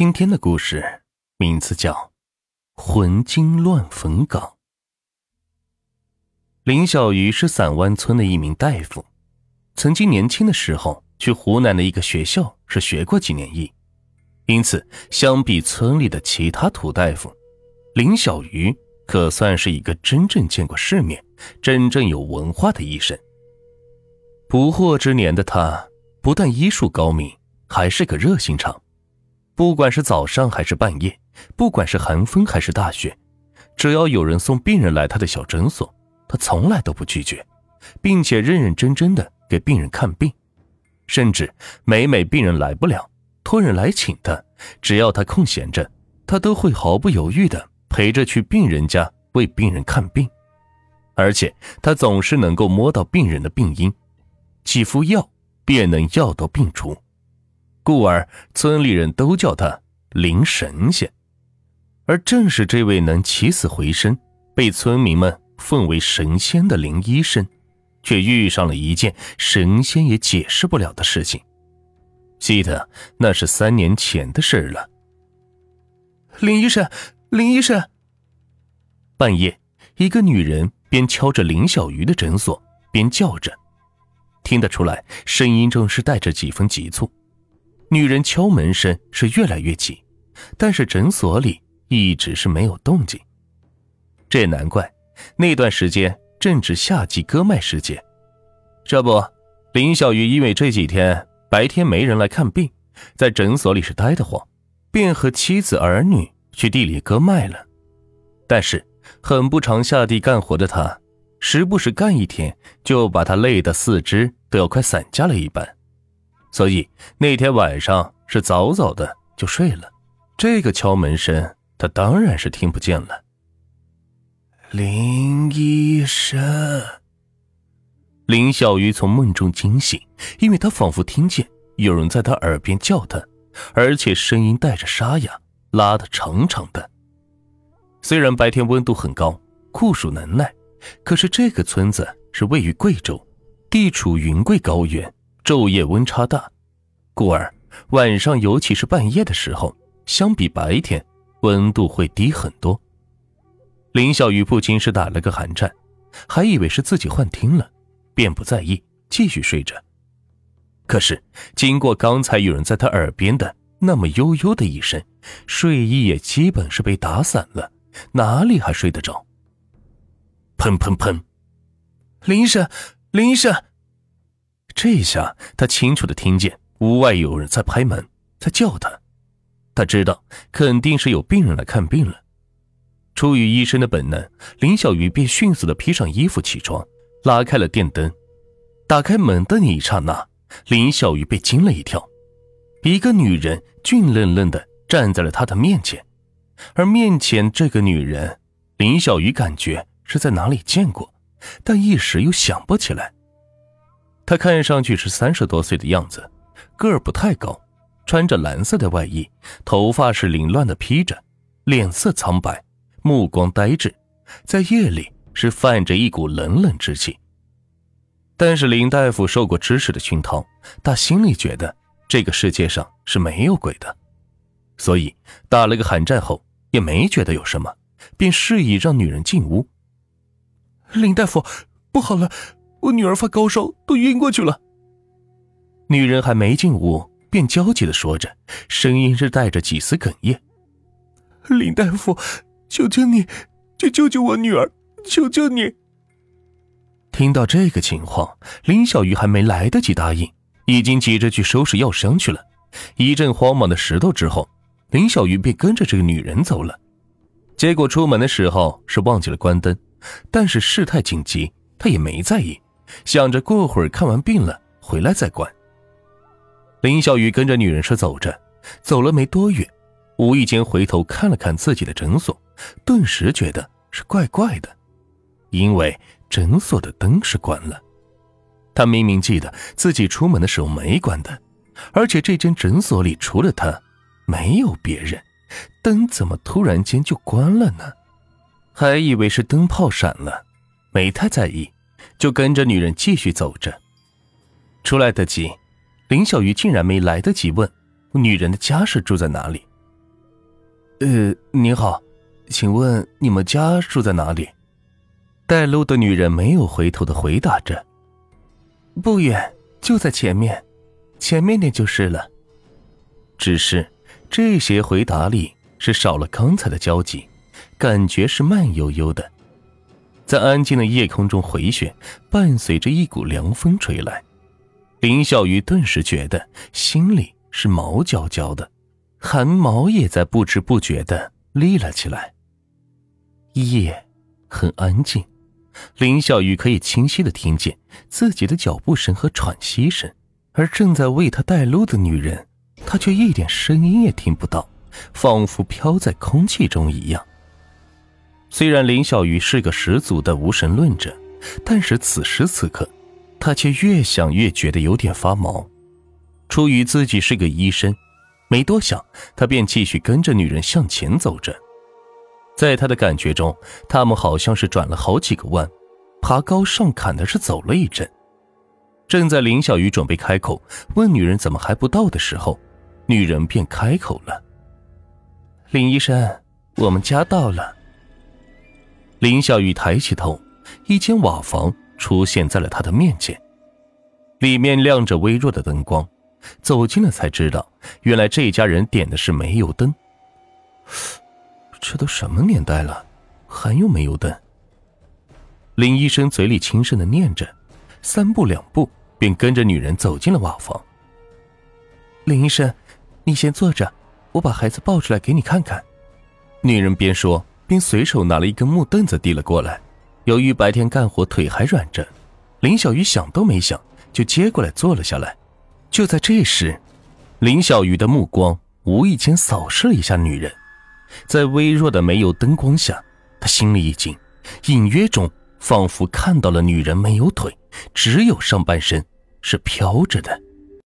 今天的故事名字叫《魂经乱坟岗》。林小鱼是散湾村的一名大夫，曾经年轻的时候去湖南的一个学校是学过几年医，因此相比村里的其他土大夫，林小鱼可算是一个真正见过世面、真正有文化的医生。不惑之年的他，不但医术高明，还是个热心肠。不管是早上还是半夜，不管是寒风还是大雪，只要有人送病人来他的小诊所，他从来都不拒绝，并且认认真真的给病人看病。甚至每每病人来不了，托人来请他，只要他空闲着，他都会毫不犹豫的陪着去病人家为病人看病。而且他总是能够摸到病人的病因，几副药便能药到病除。故而，村里人都叫他林神仙。而正是这位能起死回生、被村民们奉为神仙的林医生，却遇上了一件神仙也解释不了的事情。记得那是三年前的事了。林医生，林医生。半夜，一个女人边敲着林小鱼的诊所，边叫着，听得出来，声音中是带着几分急促。女人敲门声是越来越急，但是诊所里一直是没有动静。这也难怪，那段时间正值夏季割麦时节。这不，林小鱼因为这几天白天没人来看病，在诊所里是待得慌，便和妻子儿女去地里割麦了。但是很不常下地干活的他，时不时干一天，就把他累得四肢都要快散架了一般。所以那天晚上是早早的就睡了，这个敲门声他当然是听不见了。林医生，林小鱼从梦中惊醒，因为他仿佛听见有人在他耳边叫他，而且声音带着沙哑，拉得长长的。虽然白天温度很高，酷暑难耐，可是这个村子是位于贵州，地处云贵高原。昼夜温差大，故而晚上，尤其是半夜的时候，相比白天，温度会低很多。林小鱼不禁是打了个寒颤，还以为是自己幻听了，便不在意，继续睡着。可是经过刚才有人在他耳边的那么悠悠的一声，睡意也基本是被打散了，哪里还睡得着？砰砰砰！林医生，林医生。这下他清楚的听见屋外有人在拍门，在叫他。他知道肯定是有病人来看病了。出于医生的本能，林小鱼便迅速的披上衣服起床，拉开了电灯。打开门的那一刹那，林小鱼被惊了一跳，一个女人俊愣愣的站在了他的面前，而面前这个女人，林小鱼感觉是在哪里见过，但一时又想不起来。他看上去是三十多岁的样子，个儿不太高，穿着蓝色的外衣，头发是凌乱的披着，脸色苍白，目光呆滞，在夜里是泛着一股冷冷之气。但是林大夫受过知识的熏陶，他心里觉得这个世界上是没有鬼的，所以打了个寒战后也没觉得有什么，便示意让女人进屋。林大夫，不好了！我女儿发高烧，都晕过去了。女人还没进屋，便焦急的说着，声音是带着几丝哽咽：“林大夫，求求你，去救救我女儿，求求你！”听到这个情况，林小鱼还没来得及答应，已经急着去收拾药箱去了。一阵慌忙的石头之后，林小鱼便跟着这个女人走了。结果出门的时候是忘记了关灯，但是事态紧急，他也没在意。想着过会儿看完病了回来再关。林小雨跟着女人是走着，走了没多远，无意间回头看了看自己的诊所，顿时觉得是怪怪的，因为诊所的灯是关了。他明明记得自己出门的时候没关的，而且这间诊所里除了他没有别人，灯怎么突然间就关了呢？还以为是灯泡闪了，没太在意。就跟着女人继续走着，出来得及，林小鱼竟然没来得及问女人的家是住在哪里，呃，您好，请问你们家住在哪里？带路的女人没有回头的回答着。不远，就在前面，前面点就是了。只是这些回答里是少了刚才的焦急，感觉是慢悠悠的，在安静的夜空中回旋，伴随着一股凉风吹来。林小鱼顿时觉得心里是毛焦焦的，汗毛也在不知不觉的立了起来。夜很安静，林小鱼可以清晰的听见自己的脚步声和喘息声，而正在为他带路的女人，她却一点声音也听不到，仿佛飘在空气中一样。虽然林小鱼是个十足的无神论者，但是此时此刻。他却越想越觉得有点发毛。出于自己是个医生，没多想，他便继续跟着女人向前走着。在他的感觉中，他们好像是转了好几个弯，爬高上坎的是走了一阵。正在林小鱼准备开口问女人怎么还不到的时候，女人便开口了：“林医生，我们家到了。”林小雨抬起头，一间瓦房。出现在了他的面前，里面亮着微弱的灯光。走近了才知道，原来这家人点的是煤油灯。这都什么年代了，还用煤油灯？林医生嘴里轻声的念着，三步两步便跟着女人走进了瓦房。林医生，你先坐着，我把孩子抱出来给你看看。女人边说边随手拿了一根木凳子递了过来。由于白天干活腿还软着，林小鱼想都没想就接过来坐了下来。就在这时，林小鱼的目光无意间扫视了一下女人，在微弱的煤油灯光下，他心里一惊，隐约中仿佛看到了女人没有腿，只有上半身是飘着的。